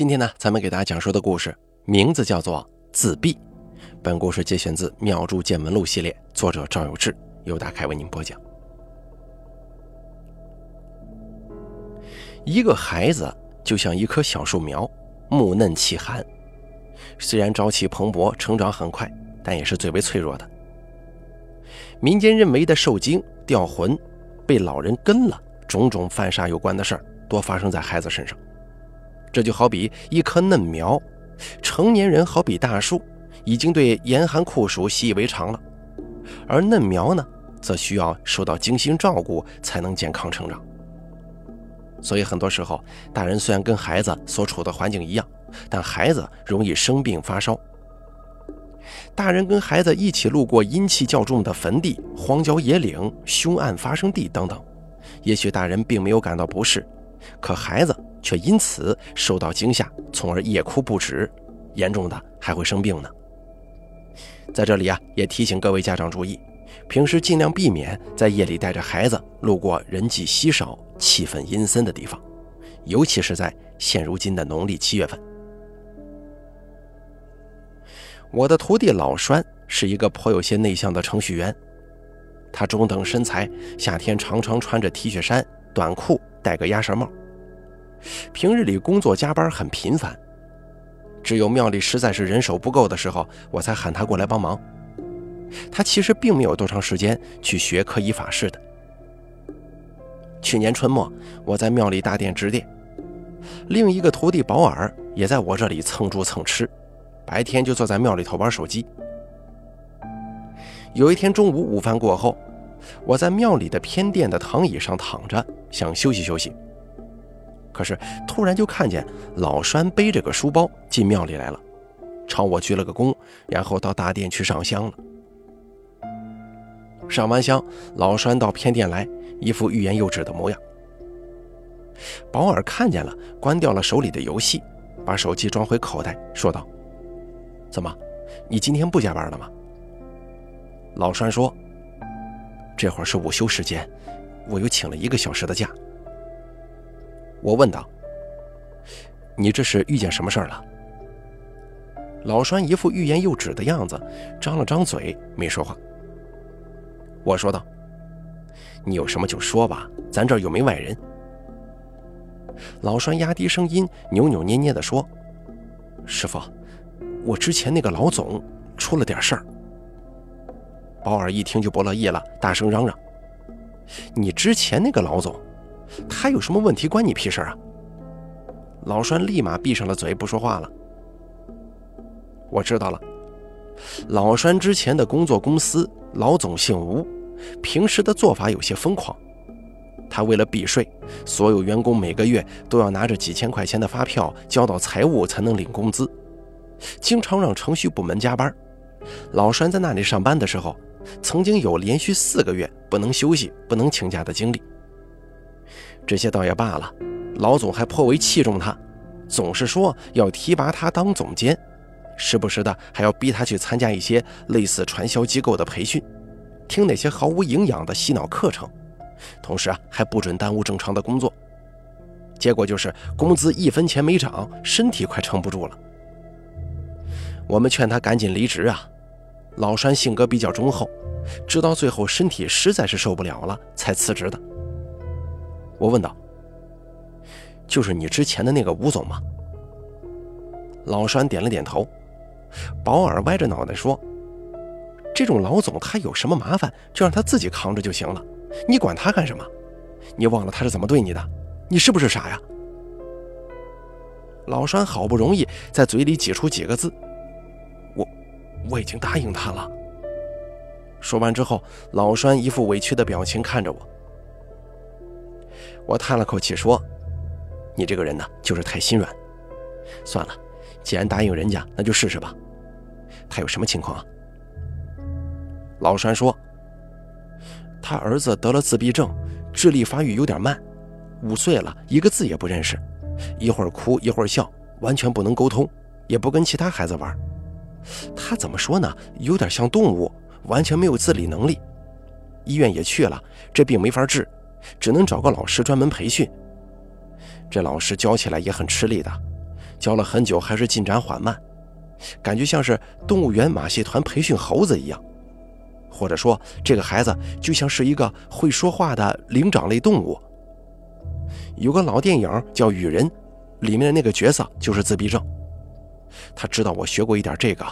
今天呢，咱们给大家讲述的故事名字叫做《自闭》。本故事节选自《妙珠见闻录》系列，作者赵有志，由大凯为您播讲。一个孩子就像一棵小树苗，木嫩气寒，虽然朝气蓬勃，成长很快，但也是最为脆弱的。民间认为的受惊、掉魂、被老人跟了，种种犯煞有关的事儿，多发生在孩子身上。这就好比一棵嫩苗，成年人好比大树，已经对严寒酷暑习以为常了，而嫩苗呢，则需要受到精心照顾才能健康成长。所以很多时候，大人虽然跟孩子所处的环境一样，但孩子容易生病发烧。大人跟孩子一起路过阴气较重的坟地、荒郊野岭、凶案发生地等等，也许大人并没有感到不适，可孩子。却因此受到惊吓，从而夜哭不止，严重的还会生病呢。在这里啊，也提醒各位家长注意，平时尽量避免在夜里带着孩子路过人迹稀少、气氛阴森的地方，尤其是在现如今的农历七月份。我的徒弟老栓是一个颇有些内向的程序员，他中等身材，夏天常常穿着 T 恤衫、短裤，戴个鸭舌帽。平日里工作加班很频繁，只有庙里实在是人手不够的时候，我才喊他过来帮忙。他其实并没有多长时间去学科仪法事的。去年春末，我在庙里大殿值殿，另一个徒弟保尔也在我这里蹭住蹭吃，白天就坐在庙里头玩手机。有一天中午午饭过后，我在庙里的偏殿的躺椅上躺着，想休息休息。可是突然就看见老栓背着个书包进庙里来了，朝我鞠了个躬，然后到大殿去上香了。上完香，老栓到偏殿来，一副欲言又止的模样。保尔看见了，关掉了手里的游戏，把手机装回口袋，说道：“怎么，你今天不加班了吗？”老栓说：“这会儿是午休时间，我又请了一个小时的假。”我问道：“你这是遇见什么事儿了？”老栓一副欲言又止的样子，张了张嘴，没说话。我说道：“你有什么就说吧，咱这儿又没外人。”老栓压低声音，扭扭捏捏地说：“师傅，我之前那个老总出了点事儿。”保尔一听就不乐意了，大声嚷嚷：“你之前那个老总？”他有什么问题关你屁事啊？老栓立马闭上了嘴，不说话了。我知道了，老栓之前的工作公司老总姓吴，平时的做法有些疯狂。他为了避税，所有员工每个月都要拿着几千块钱的发票交到财务才能领工资，经常让程序部门加班。老栓在那里上班的时候，曾经有连续四个月不能休息、不能请假的经历。这些倒也罢了，老总还颇为器重他，总是说要提拔他当总监，时不时的还要逼他去参加一些类似传销机构的培训，听那些毫无营养的洗脑课程，同时啊还不准耽误正常的工作。结果就是工资一分钱没涨，身体快撑不住了。我们劝他赶紧离职啊，老栓性格比较忠厚，直到最后身体实在是受不了了才辞职的。我问道：“就是你之前的那个吴总吗？”老栓点了点头。保尔歪着脑袋说：“这种老总他有什么麻烦，就让他自己扛着就行了，你管他干什么？你忘了他是怎么对你的？你是不是傻呀？”老栓好不容易在嘴里挤出几个字：“我我已经答应他了。”说完之后，老栓一副委屈的表情看着我。我叹了口气说：“你这个人呢，就是太心软。算了，既然答应人家，那就试试吧。他有什么情况啊？”老栓说：“他儿子得了自闭症，智力发育有点慢，五岁了，一个字也不认识，一会儿哭一会儿笑，完全不能沟通，也不跟其他孩子玩。他怎么说呢？有点像动物，完全没有自理能力。医院也去了，这病没法治。”只能找个老师专门培训。这老师教起来也很吃力的，教了很久还是进展缓慢，感觉像是动物园马戏团培训猴子一样，或者说这个孩子就像是一个会说话的灵长类动物。有个老电影叫《雨人》，里面的那个角色就是自闭症。他知道我学过一点这个，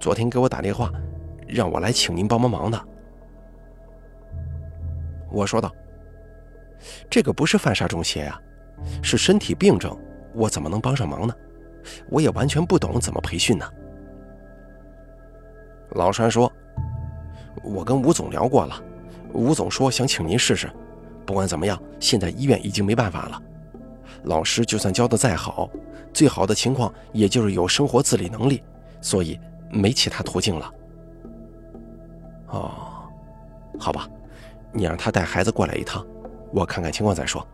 昨天给我打电话，让我来请您帮帮忙的。我说道：“这个不是犯煞中邪呀，是身体病症，我怎么能帮上忙呢？我也完全不懂怎么培训呢。”老栓说：“我跟吴总聊过了，吴总说想请您试试。不管怎么样，现在医院已经没办法了。老师就算教的再好，最好的情况也就是有生活自理能力，所以没其他途径了。”哦，好吧。你让他带孩子过来一趟，我看看情况再说。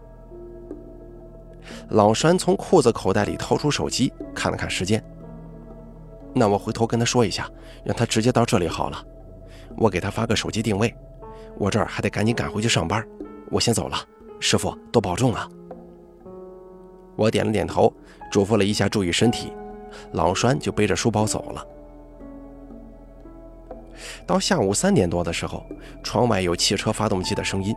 老栓从裤子口袋里掏出手机，看了看时间。那我回头跟他说一下，让他直接到这里好了。我给他发个手机定位。我这儿还得赶紧赶回去上班，我先走了。师傅，多保重啊！我点了点头，嘱咐了一下注意身体。老栓就背着书包走了。到下午三点多的时候，窗外有汽车发动机的声音。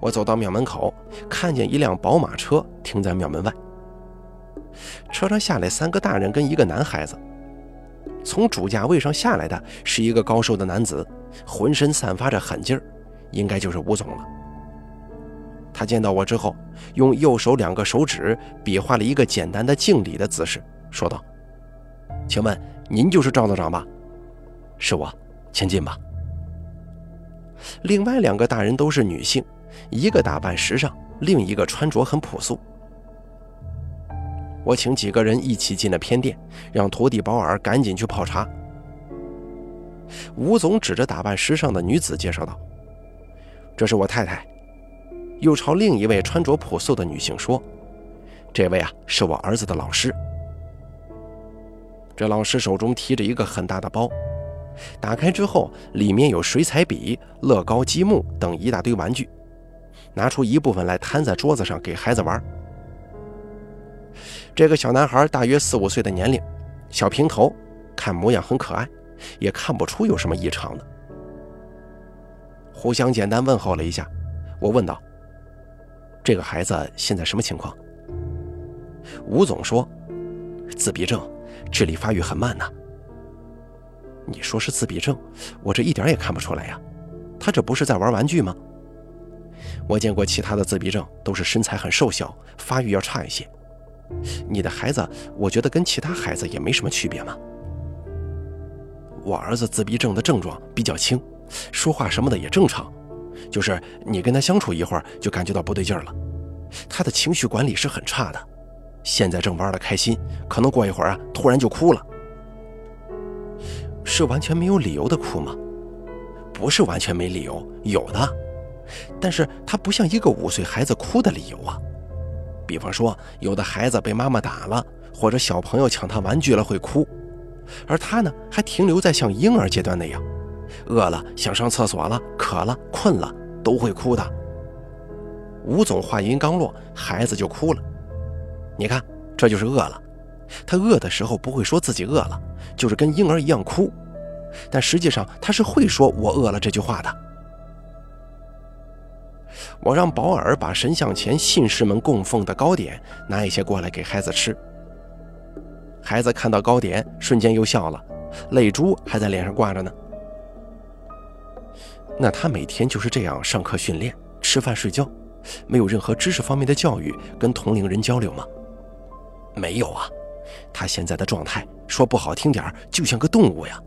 我走到庙门口，看见一辆宝马车停在庙门外。车上下来三个大人跟一个男孩子。从主驾位上下来的是一个高瘦的男子，浑身散发着狠劲儿，应该就是吴总了。他见到我之后，用右手两个手指比划了一个简单的敬礼的姿势，说道：“请问您就是赵道长吧？”是我，请进吧。另外两个大人都是女性，一个打扮时尚，另一个穿着很朴素。我请几个人一起进了偏殿，让徒弟保尔赶紧去泡茶。吴总指着打扮时尚的女子介绍道：“这是我太太。”又朝另一位穿着朴素的女性说：“这位啊，是我儿子的老师。”这老师手中提着一个很大的包。打开之后，里面有水彩笔、乐高积木等一大堆玩具，拿出一部分来摊在桌子上给孩子玩。这个小男孩大约四五岁的年龄，小平头，看模样很可爱，也看不出有什么异常的。互相简单问候了一下，我问道：“这个孩子现在什么情况？”吴总说：“自闭症，智力发育很慢呢。”你说是自闭症，我这一点也看不出来呀。他这不是在玩玩具吗？我见过其他的自闭症，都是身材很瘦小，发育要差一些。你的孩子，我觉得跟其他孩子也没什么区别嘛。我儿子自闭症的症状比较轻，说话什么的也正常，就是你跟他相处一会儿就感觉到不对劲儿了。他的情绪管理是很差的，现在正玩得开心，可能过一会儿啊，突然就哭了。是完全没有理由的哭吗？不是完全没理由，有的，但是他不像一个五岁孩子哭的理由啊。比方说，有的孩子被妈妈打了，或者小朋友抢他玩具了会哭，而他呢，还停留在像婴儿阶段那样，饿了想上厕所了，渴了困了都会哭的。吴总话音刚落，孩子就哭了。你看，这就是饿了。他饿的时候不会说自己饿了，就是跟婴儿一样哭，但实际上他是会说“我饿了”这句话的。我让保尔把神像前信士们供奉的糕点拿一些过来给孩子吃。孩子看到糕点，瞬间又笑了，泪珠还在脸上挂着呢。那他每天就是这样上课、训练、吃饭、睡觉，没有任何知识方面的教育跟同龄人交流吗？没有啊。他现在的状态，说不好听点就像个动物呀。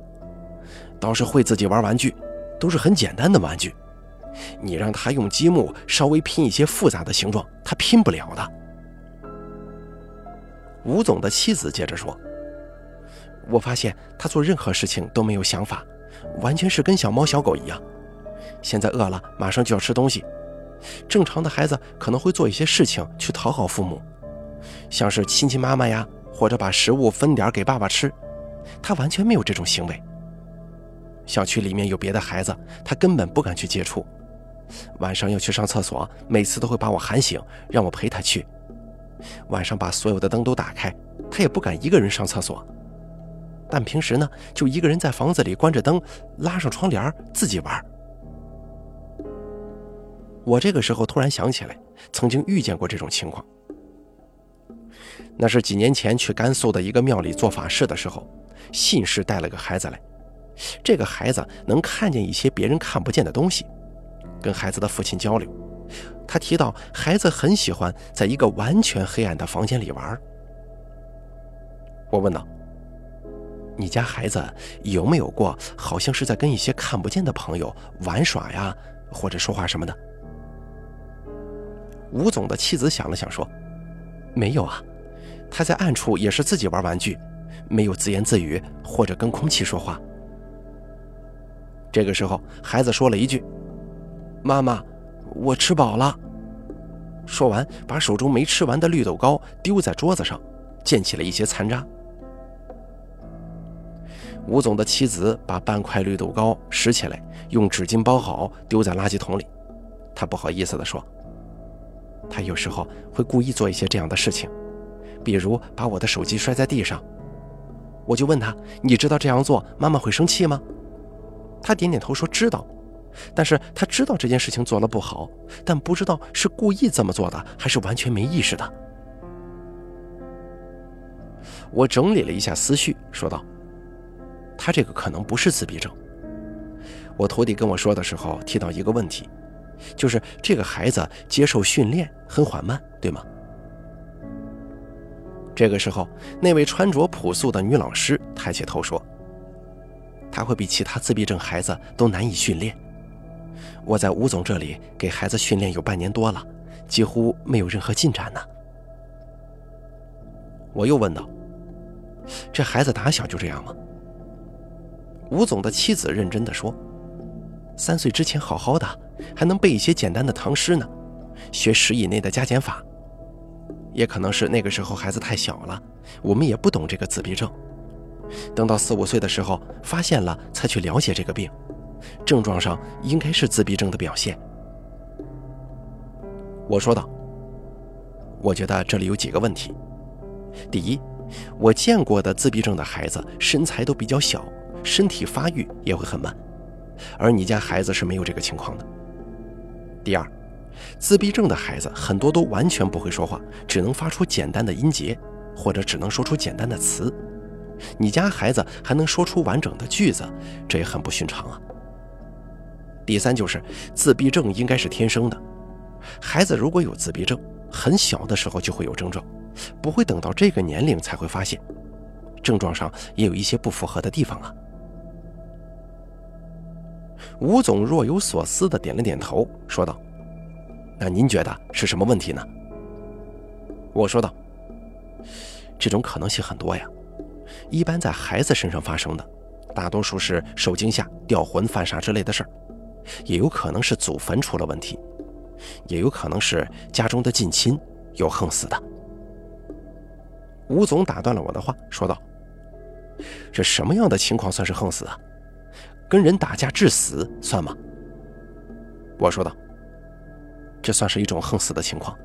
倒是会自己玩玩具，都是很简单的玩具。你让他用积木稍微拼一些复杂的形状，他拼不了的。吴总的妻子接着说：“我发现他做任何事情都没有想法，完全是跟小猫小狗一样。现在饿了，马上就要吃东西。正常的孩子可能会做一些事情去讨好父母，像是亲亲妈妈呀。”或者把食物分点给爸爸吃，他完全没有这种行为。小区里面有别的孩子，他根本不敢去接触。晚上要去上厕所，每次都会把我喊醒，让我陪他去。晚上把所有的灯都打开，他也不敢一个人上厕所。但平时呢，就一个人在房子里关着灯，拉上窗帘自己玩。我这个时候突然想起来，曾经遇见过这种情况。那是几年前去甘肃的一个庙里做法事的时候，信士带了个孩子来。这个孩子能看见一些别人看不见的东西，跟孩子的父亲交流。他提到，孩子很喜欢在一个完全黑暗的房间里玩。我问道：“你家孩子有没有过，好像是在跟一些看不见的朋友玩耍呀，或者说话什么的？”吴总的妻子想了想说：“没有啊，他在暗处也是自己玩玩具，没有自言自语或者跟空气说话。”这个时候，孩子说了一句：“妈妈，我吃饱了。”说完，把手中没吃完的绿豆糕丢在桌子上，溅起了一些残渣。吴总的妻子把半块绿豆糕拾起来，用纸巾包好，丢在垃圾桶里。他不好意思地说。他有时候会故意做一些这样的事情，比如把我的手机摔在地上。我就问他：“你知道这样做妈妈会生气吗？”他点点头说：“知道。”但是他知道这件事情做了不好，但不知道是故意这么做的，还是完全没意识的。我整理了一下思绪，说道：“他这个可能不是自闭症。”我徒弟跟我说的时候提到一个问题。就是这个孩子接受训练很缓慢，对吗？这个时候，那位穿着朴素的女老师抬起头说：“他会比其他自闭症孩子都难以训练。我在吴总这里给孩子训练有半年多了，几乎没有任何进展呢。”我又问道：“这孩子打小就这样吗？”吴总的妻子认真的说。三岁之前好好的，还能背一些简单的唐诗呢，学十以内的加减法。也可能是那个时候孩子太小了，我们也不懂这个自闭症。等到四五岁的时候发现了，才去了解这个病，症状上应该是自闭症的表现。我说道：“我觉得这里有几个问题。第一，我见过的自闭症的孩子身材都比较小，身体发育也会很慢。”而你家孩子是没有这个情况的。第二，自闭症的孩子很多都完全不会说话，只能发出简单的音节，或者只能说出简单的词。你家孩子还能说出完整的句子，这也很不寻常啊。第三，就是自闭症应该是天生的，孩子如果有自闭症，很小的时候就会有症状，不会等到这个年龄才会发现，症状上也有一些不符合的地方啊。吴总若有所思地点了点头，说道：“那您觉得是什么问题呢？”我说道：“这种可能性很多呀，一般在孩子身上发生的，大多数是受惊吓、掉魂、犯傻之类的事儿，也有可能是祖坟出了问题，也有可能是家中的近亲有横死的。”吴总打断了我的话，说道：“这什么样的情况算是横死啊？”跟人打架致死算吗？我说道：“这算是一种横死的情况。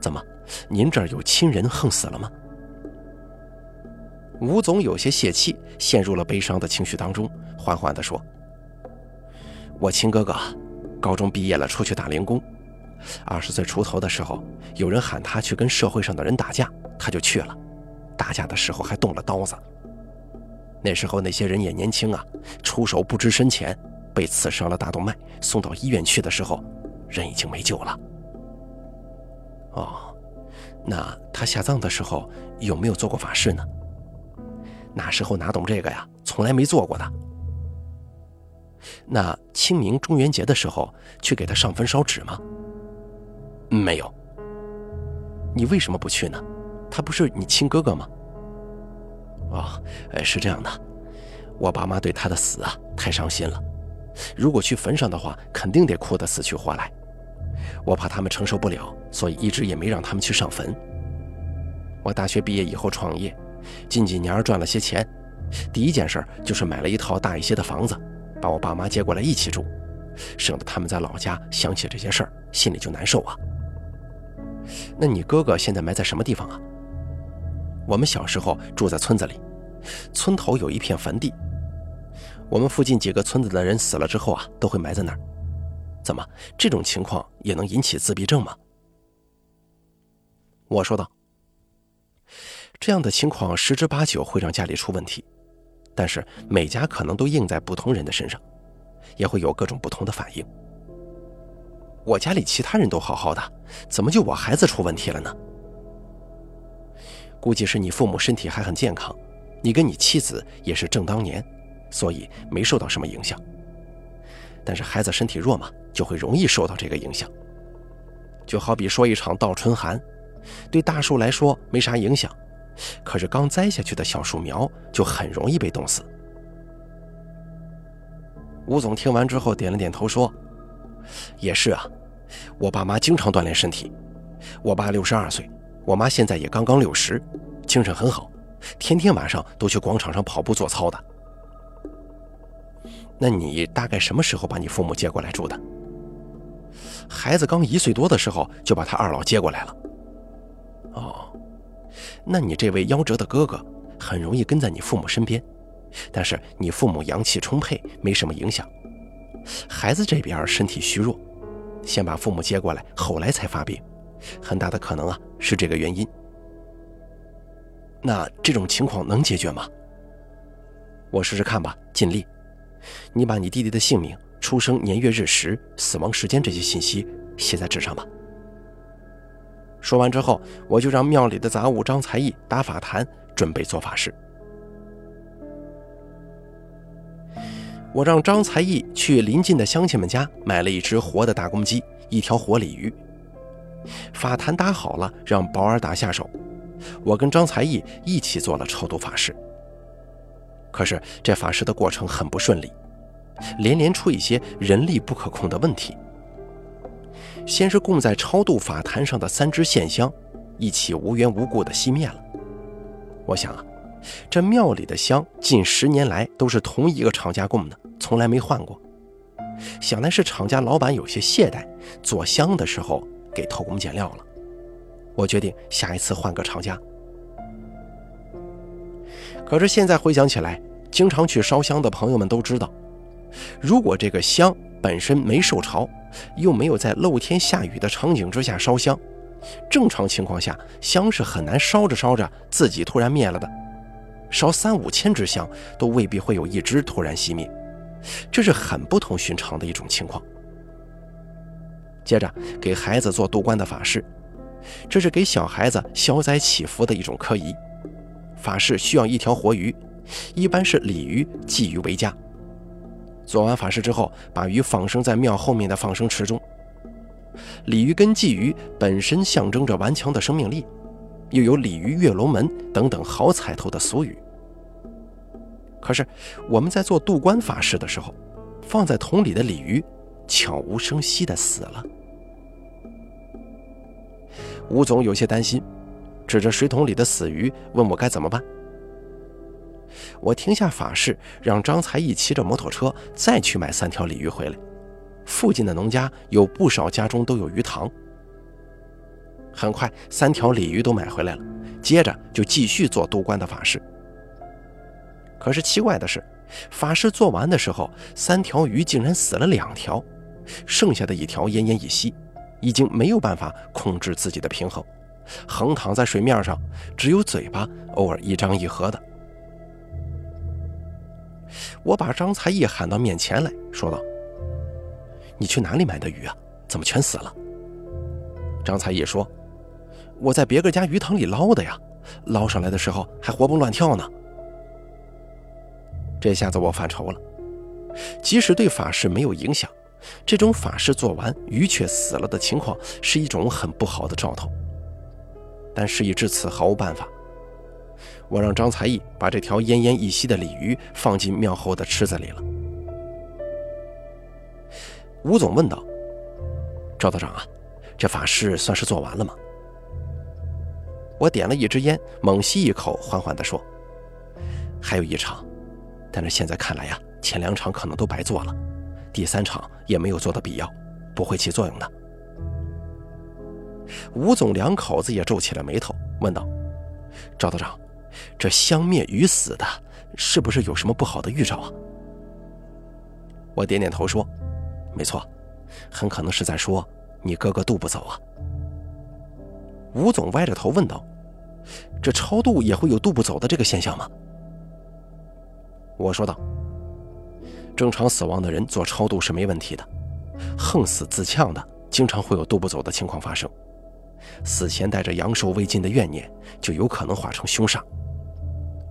怎么，您这儿有亲人横死了吗？”吴总有些泄气，陷入了悲伤的情绪当中，缓缓地说：“我亲哥哥，高中毕业了，出去打零工。二十岁出头的时候，有人喊他去跟社会上的人打架，他就去了。打架的时候还动了刀子。”那时候那些人也年轻啊，出手不知深浅，被刺伤了大动脉，送到医院去的时候，人已经没救了。哦，那他下葬的时候有没有做过法事呢？那时候哪懂这个呀，从来没做过的。那清明、中元节的时候去给他上坟烧纸吗？没有。你为什么不去呢？他不是你亲哥哥吗？哦，是这样的，我爸妈对他的死啊太伤心了。如果去坟上的话，肯定得哭得死去活来。我怕他们承受不了，所以一直也没让他们去上坟。我大学毕业以后创业，近几年赚了些钱，第一件事就是买了一套大一些的房子，把我爸妈接过来一起住，省得他们在老家想起这些事儿，心里就难受啊。那你哥哥现在埋在什么地方啊？我们小时候住在村子里，村头有一片坟地。我们附近几个村子的人死了之后啊，都会埋在那儿。怎么，这种情况也能引起自闭症吗？我说道。这样的情况十之八九会让家里出问题，但是每家可能都应在不同人的身上，也会有各种不同的反应。我家里其他人都好好的，怎么就我孩子出问题了呢？估计是你父母身体还很健康，你跟你妻子也是正当年，所以没受到什么影响。但是孩子身体弱嘛，就会容易受到这个影响。就好比说一场倒春寒，对大树来说没啥影响，可是刚栽下去的小树苗就很容易被冻死。吴总听完之后点了点头说：“也是啊，我爸妈经常锻炼身体，我爸六十二岁。”我妈现在也刚刚六十，精神很好，天天晚上都去广场上跑步做操的。那你大概什么时候把你父母接过来住的？孩子刚一岁多的时候就把他二老接过来了。哦，那你这位夭折的哥哥很容易跟在你父母身边，但是你父母阳气充沛，没什么影响。孩子这边身体虚弱，先把父母接过来，后来才发病。很大的可能啊，是这个原因。那这种情况能解决吗？我试试看吧，尽力。你把你弟弟的姓名、出生年月日时、死亡时间这些信息写在纸上吧。说完之后，我就让庙里的杂物张才艺打法坛，准备做法事。我让张才艺去邻近的乡亲们家买了一只活的大公鸡，一条活鲤鱼。法坛搭好了，让保尔打下手。我跟张才义一起做了超度法事。可是这法事的过程很不顺利，连连出一些人力不可控的问题。先是供在超度法坛上的三支线香，一起无缘无故的熄灭了。我想啊，这庙里的香近十年来都是同一个厂家供的，从来没换过。想来是厂家老板有些懈怠，做香的时候。给偷工减料了，我决定下一次换个厂家。可是现在回想起来，经常去烧香的朋友们都知道，如果这个香本身没受潮，又没有在露天下雨的场景之下烧香，正常情况下香是很难烧着烧着自己突然灭了的。烧三五千支香都未必会有一支突然熄灭，这是很不同寻常的一种情况。接着给孩子做渡关的法事，这是给小孩子消灾祈福的一种科仪。法事需要一条活鱼，一般是鲤鱼、鲫鱼为佳。做完法事之后，把鱼放生在庙后面的放生池中。鲤鱼跟鲫鱼本身象征着顽强的生命力，又有“鲤鱼跃龙门”等等好彩头的俗语。可是我们在做渡关法事的时候，放在桶里的鲤鱼悄无声息地死了。吴总有些担心，指着水桶里的死鱼问我该怎么办。我停下法事，让张才义骑着摩托车再去买三条鲤鱼回来。附近的农家有不少家中都有鱼塘。很快，三条鲤鱼都买回来了，接着就继续做渡关的法事。可是奇怪的是，法事做完的时候，三条鱼竟然死了两条，剩下的一条奄奄一息。已经没有办法控制自己的平衡，横躺在水面上，只有嘴巴偶尔一张一合的。我把张才义喊到面前来说道：“你去哪里买的鱼啊？怎么全死了？”张才义说：“我在别个家鱼塘里捞的呀，捞上来的时候还活蹦乱跳呢。”这下子我犯愁了，即使对法事没有影响。这种法事做完，鱼却死了的情况是一种很不好的兆头。但事已至此，毫无办法。我让张才义把这条奄奄一息的鲤鱼放进庙后的池子里了。吴总问道：“赵道长啊，这法事算是做完了吗？”我点了一支烟，猛吸一口，缓缓地说：“还有一场，但是现在看来呀，前两场可能都白做了。”第三场也没有做的必要，不会起作用的。吴总两口子也皱起了眉头，问道：“赵道长，这相灭于死的，是不是有什么不好的预兆啊？”我点点头说：“没错，很可能是在说你哥哥渡不走啊。”吴总歪着头问道：“这超度也会有渡不走的这个现象吗？”我说道：“正常死亡的人做超度是没问题的，横死自呛的，经常会有渡不走的情况发生。死前带着阳寿未尽的怨念，就有可能化成凶煞。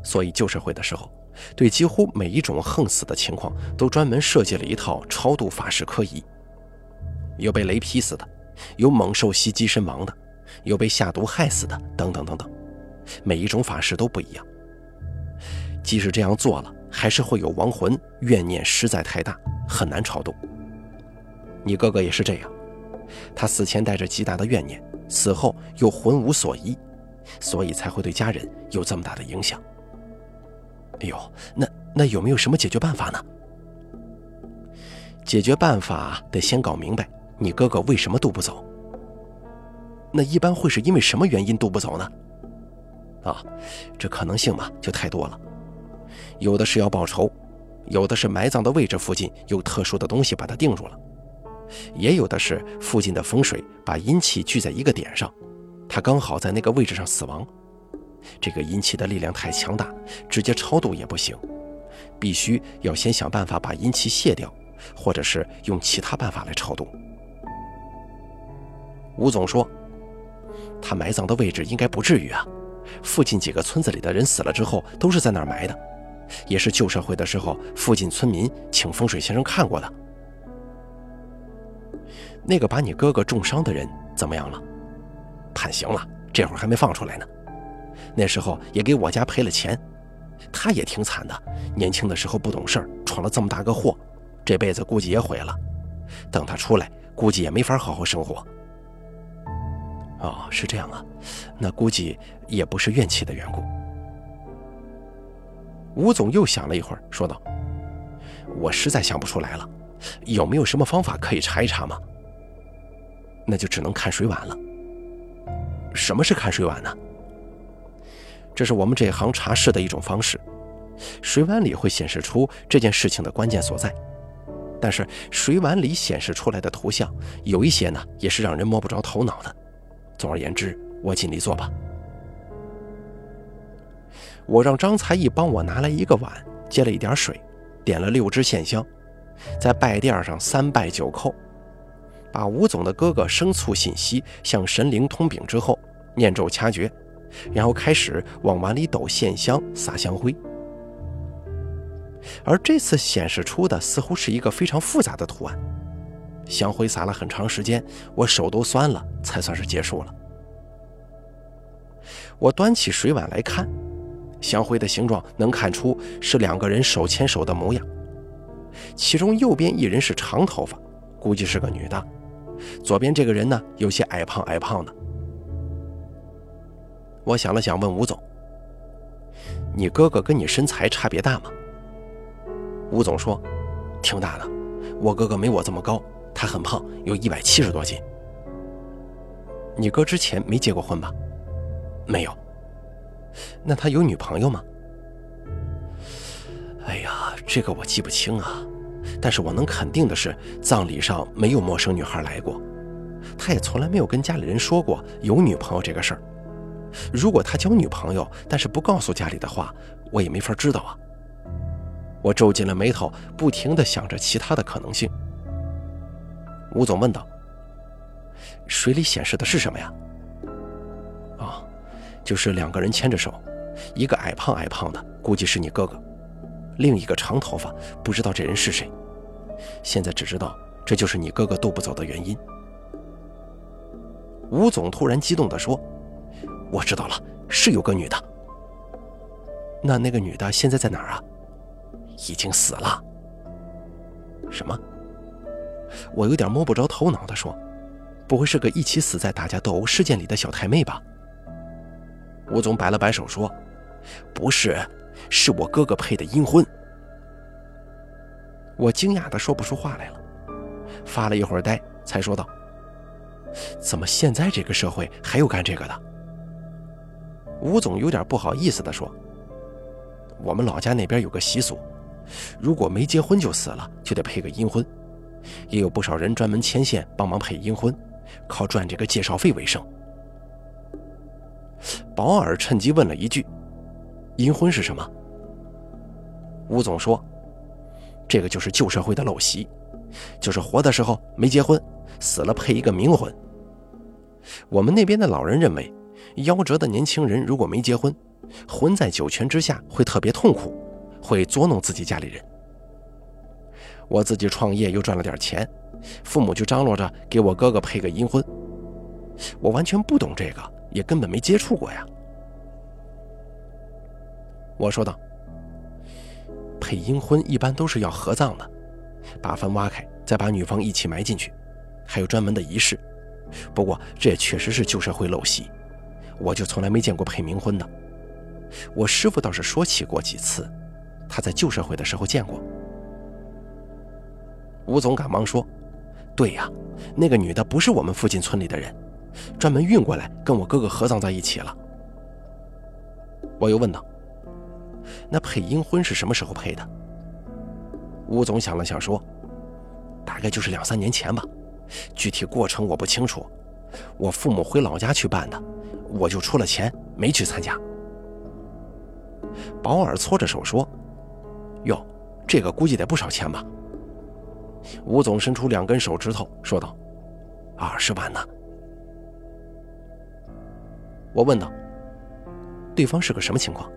所以旧社会的时候，对几乎每一种横死的情况，都专门设计了一套超度法事科仪。有被雷劈死的，有猛兽袭击身亡的，有被下毒害死的，等等等等，每一种法事都不一样。即使这样做了，还是会有亡魂怨念实在太大，很难超度。你哥哥也是这样，他死前带着极大的怨念，死后又魂无所依，所以才会对家人有这么大的影响。哎呦，那那有没有什么解决办法呢？解决办法得先搞明白你哥哥为什么渡不走。那一般会是因为什么原因渡不走呢？啊，这可能性嘛就太多了。有的是要报仇，有的是埋葬的位置附近有特殊的东西把它定住了，也有的是附近的风水把阴气聚在一个点上，他刚好在那个位置上死亡。这个阴气的力量太强大，直接超度也不行，必须要先想办法把阴气卸掉，或者是用其他办法来超度。吴总说，他埋葬的位置应该不至于啊，附近几个村子里的人死了之后都是在那儿埋的，也是旧社会的时候附近村民请风水先生看过的。那个把你哥哥重伤的人怎么样了？判刑了，这会儿还没放出来呢。那时候也给我家赔了钱，他也挺惨的。年轻的时候不懂事儿，闯了这么大个祸，这辈子估计也毁了。等他出来，估计也没法好好生活。哦，是这样啊，那估计也不是怨气的缘故。吴总又想了一会儿，说道：“我实在想不出来了，有没有什么方法可以查一查吗？那就只能看水碗了。什么是看水碗呢？”这是我们这行查事的一种方式，水碗里会显示出这件事情的关键所在，但是水碗里显示出来的图像有一些呢，也是让人摸不着头脑的。总而言之，我尽力做吧。我让张才艺帮我拿来一个碗，接了一点水，点了六支线香，在拜垫上三拜九叩，把吴总的哥哥生卒信息向神灵通禀之后，念咒掐诀。然后开始往碗里抖线香、撒香灰，而这次显示出的似乎是一个非常复杂的图案。香灰撒了很长时间，我手都酸了，才算是结束了。我端起水碗来看，香灰的形状能看出是两个人手牵手的模样，其中右边一人是长头发，估计是个女的；左边这个人呢，有些矮胖矮胖的。我想了想，问吴总：“你哥哥跟你身材差别大吗？”吴总说：“挺大的，我哥哥没我这么高，他很胖，有一百七十多斤。”你哥之前没结过婚吧？没有。那他有女朋友吗？哎呀，这个我记不清啊。但是我能肯定的是，葬礼上没有陌生女孩来过，他也从来没有跟家里人说过有女朋友这个事儿。如果他交女朋友，但是不告诉家里的话，我也没法知道啊。我皱紧了眉头，不停地想着其他的可能性。吴总问道：“水里显示的是什么呀？”“啊，就是两个人牵着手，一个矮胖矮胖的，估计是你哥哥；另一个长头发，不知道这人是谁。现在只知道这就是你哥哥渡不走的原因。”吴总突然激动地说。我知道了，是有个女的。那那个女的现在在哪儿啊？已经死了。什么？我有点摸不着头脑的说：“不会是个一起死在打架斗殴事件里的小太妹吧？”吴总摆了摆手说：“不是，是我哥哥配的阴婚。”我惊讶的说不出话来了，发了一会儿呆，才说道：“怎么现在这个社会还有干这个的？吴总有点不好意思地说：“我们老家那边有个习俗，如果没结婚就死了，就得配个阴婚。也有不少人专门牵线帮忙配阴婚，靠赚这个介绍费为生。”保尔趁机问了一句：“阴婚是什么？”吴总说：“这个就是旧社会的陋习，就是活的时候没结婚，死了配一个冥婚。我们那边的老人认为。”夭折的年轻人如果没结婚，混在九泉之下会特别痛苦，会捉弄自己家里人。我自己创业又赚了点钱，父母就张罗着给我哥哥配个阴婚。我完全不懂这个，也根本没接触过呀。我说道：“配阴婚一般都是要合葬的，把坟挖开，再把女方一起埋进去，还有专门的仪式。不过这也确实是旧社会陋习。”我就从来没见过配冥婚的，我师傅倒是说起过几次，他在旧社会的时候见过。吴总赶忙说：“对呀，那个女的不是我们附近村里的人，专门运过来跟我哥哥合葬在一起了。”我又问道：“那配阴婚是什么时候配的？”吴总想了想说：“大概就是两三年前吧，具体过程我不清楚，我父母回老家去办的。”我就出了钱，没去参加。保尔搓着手说：“哟，这个估计得不少钱吧？”吴总伸出两根手指头说道：“二十万呢。”我问道：“对方是个什么情况？”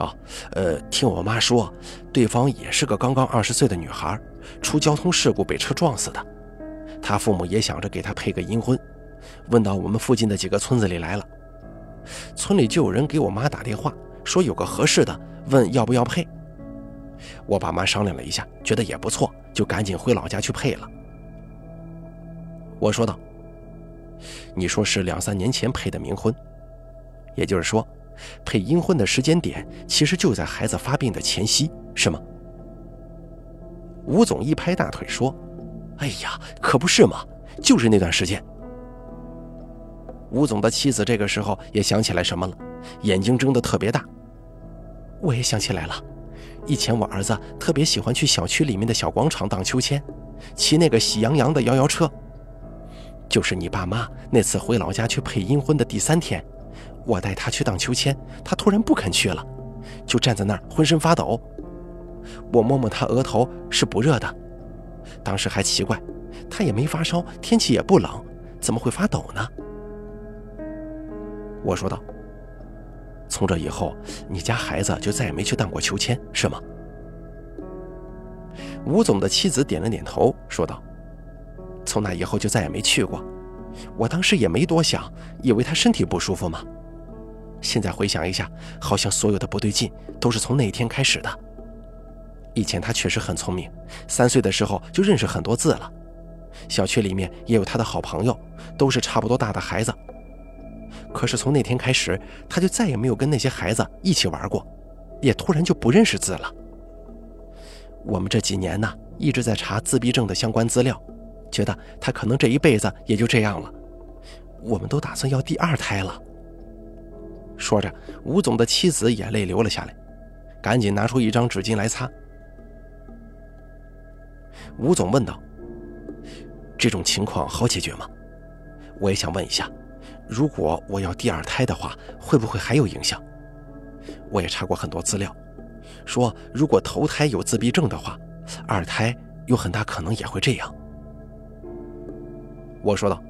啊，呃，听我妈说，对方也是个刚刚二十岁的女孩，出交通事故被车撞死的。她父母也想着给她配个阴婚。问到我们附近的几个村子里来了，村里就有人给我妈打电话，说有个合适的，问要不要配。我爸妈商量了一下，觉得也不错，就赶紧回老家去配了。我说道：“你说是两三年前配的冥婚，也就是说，配阴婚的时间点其实就在孩子发病的前夕，是吗？”吴总一拍大腿说：“哎呀，可不是嘛，就是那段时间。”吴总的妻子这个时候也想起来什么了，眼睛睁得特别大。我也想起来了，以前我儿子特别喜欢去小区里面的小广场荡秋千，骑那个喜羊羊的摇摇车。就是你爸妈那次回老家去配阴婚的第三天，我带他去荡秋千，他突然不肯去了，就站在那儿浑身发抖。我摸摸他额头是不热的，当时还奇怪，他也没发烧，天气也不冷，怎么会发抖呢？我说道：“从这以后，你家孩子就再也没去荡过秋千，是吗？”吴总的妻子点了点头，说道：“从那以后就再也没去过。我当时也没多想，以为他身体不舒服嘛。现在回想一下，好像所有的不对劲都是从那一天开始的。以前他确实很聪明，三岁的时候就认识很多字了。小区里面也有他的好朋友，都是差不多大的孩子。”可是从那天开始，他就再也没有跟那些孩子一起玩过，也突然就不认识字了。我们这几年呢，一直在查自闭症的相关资料，觉得他可能这一辈子也就这样了。我们都打算要第二胎了。说着，吴总的妻子眼泪流了下来，赶紧拿出一张纸巾来擦。吴总问道：“这种情况好解决吗？我也想问一下。”如果我要第二胎的话，会不会还有影响？我也查过很多资料，说如果头胎有自闭症的话，二胎有很大可能也会这样。我说道：“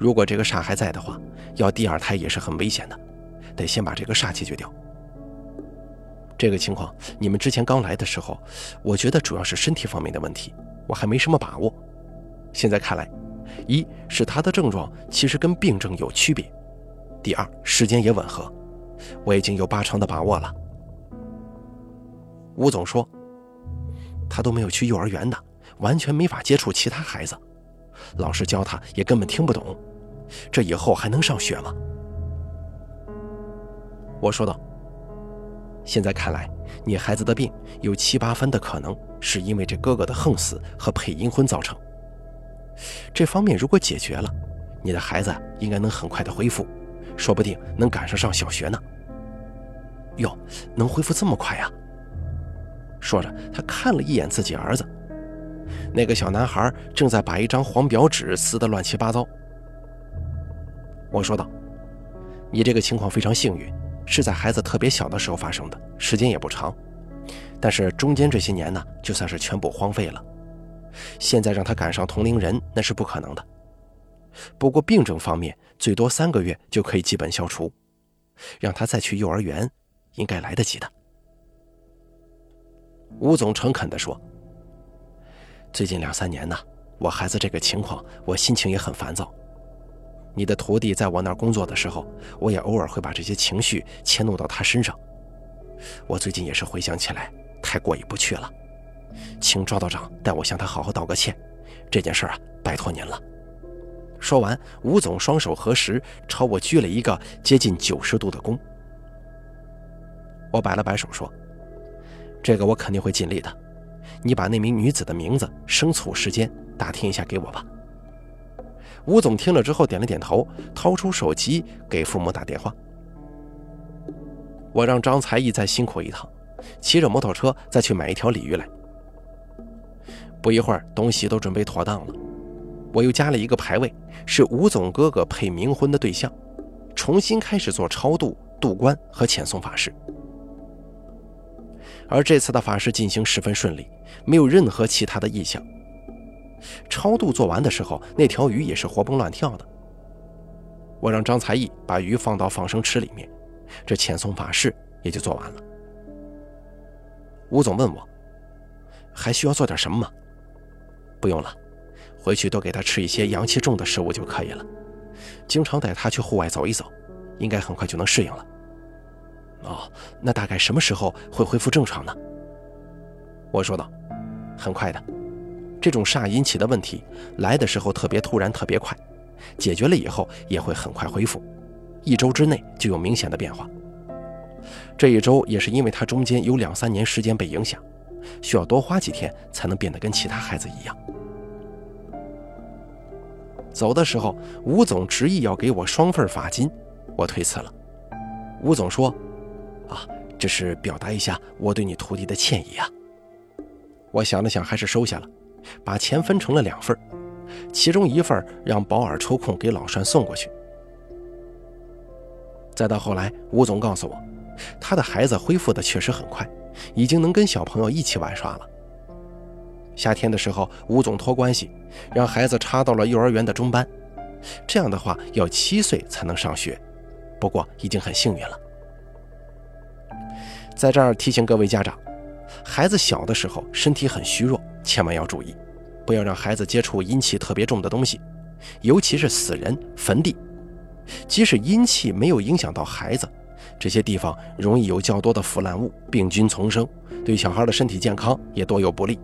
如果这个煞还在的话，要第二胎也是很危险的，得先把这个煞解决掉。这个情况，你们之前刚来的时候，我觉得主要是身体方面的问题，我还没什么把握。现在看来。”一是他的症状其实跟病症有区别，第二时间也吻合，我已经有八成的把握了。吴总说，他都没有去幼儿园的，完全没法接触其他孩子，老师教他也根本听不懂，这以后还能上学吗？我说道，现在看来，你孩子的病有七八分的可能是因为这哥哥的横死和配阴婚造成。这方面如果解决了，你的孩子应该能很快的恢复，说不定能赶上上小学呢。哟，能恢复这么快呀？说着，他看了一眼自己儿子，那个小男孩正在把一张黄表纸撕得乱七八糟。我说道：“你这个情况非常幸运，是在孩子特别小的时候发生的，时间也不长。但是中间这些年呢，就算是全部荒废了。现在让他赶上同龄人，那是不可能的。不过病症方面，最多三个月就可以基本消除，让他再去幼儿园，应该来得及的。”吴总诚恳地说：“最近两三年呢，我孩子这个情况，我心情也很烦躁。你的徒弟在我那儿工作的时候，我也偶尔会把这些情绪迁怒到他身上。我最近也是回想起来，太过意不去了。请赵道长代我向他好好道个歉。这件事啊，拜托您了。”说完，吴总双手合十，朝我鞠了一个接近九十度的躬。我摆了摆手说。这个我肯定会尽力的，你把那名女子的名字、生卒时间打听一下给我吧。吴总听了之后点了点头，掏出手机给父母打电话。我让张才艺再辛苦一趟，骑着摩托车再去买一条鲤鱼来。不一会儿，东西都准备妥当了，我又加了一个牌位，是吴总哥哥配冥婚的对象，重新开始做超度、渡关和遣送法事。而这次的法事进行十分顺利，没有任何其他的异象。超度做完的时候，那条鱼也是活蹦乱跳的。我让张才艺把鱼放到放生池里面，这遣送法事也就做完了。吴总问我，还需要做点什么吗？不用了，回去多给他吃一些阳气重的食物就可以了。经常带他去户外走一走，应该很快就能适应了。哦，那大概什么时候会恢复正常呢？我说道：“很快的，这种煞引起的问题来的时候特别突然，特别快，解决了以后也会很快恢复，一周之内就有明显的变化。这一周也是因为他中间有两三年时间被影响，需要多花几天才能变得跟其他孩子一样。”走的时候，吴总执意要给我双份罚金，我推辞了。吴总说。啊，这是表达一下我对你徒弟的歉意啊。我想了想，还是收下了，把钱分成了两份，其中一份让保尔抽空给老栓送过去。再到后来，吴总告诉我，他的孩子恢复的确实很快，已经能跟小朋友一起玩耍了。夏天的时候，吴总托关系让孩子插到了幼儿园的中班，这样的话要七岁才能上学，不过已经很幸运了。在这儿提醒各位家长，孩子小的时候身体很虚弱，千万要注意，不要让孩子接触阴气特别重的东西，尤其是死人、坟地。即使阴气没有影响到孩子，这些地方容易有较多的腐烂物，病菌丛生，对小孩的身体健康也多有不利。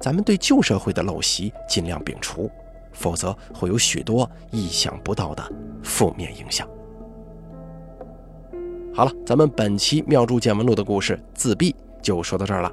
咱们对旧社会的陋习尽量摒除，否则会有许多意想不到的负面影响。好了，咱们本期《妙珠见闻录》的故事自闭就说到这儿了。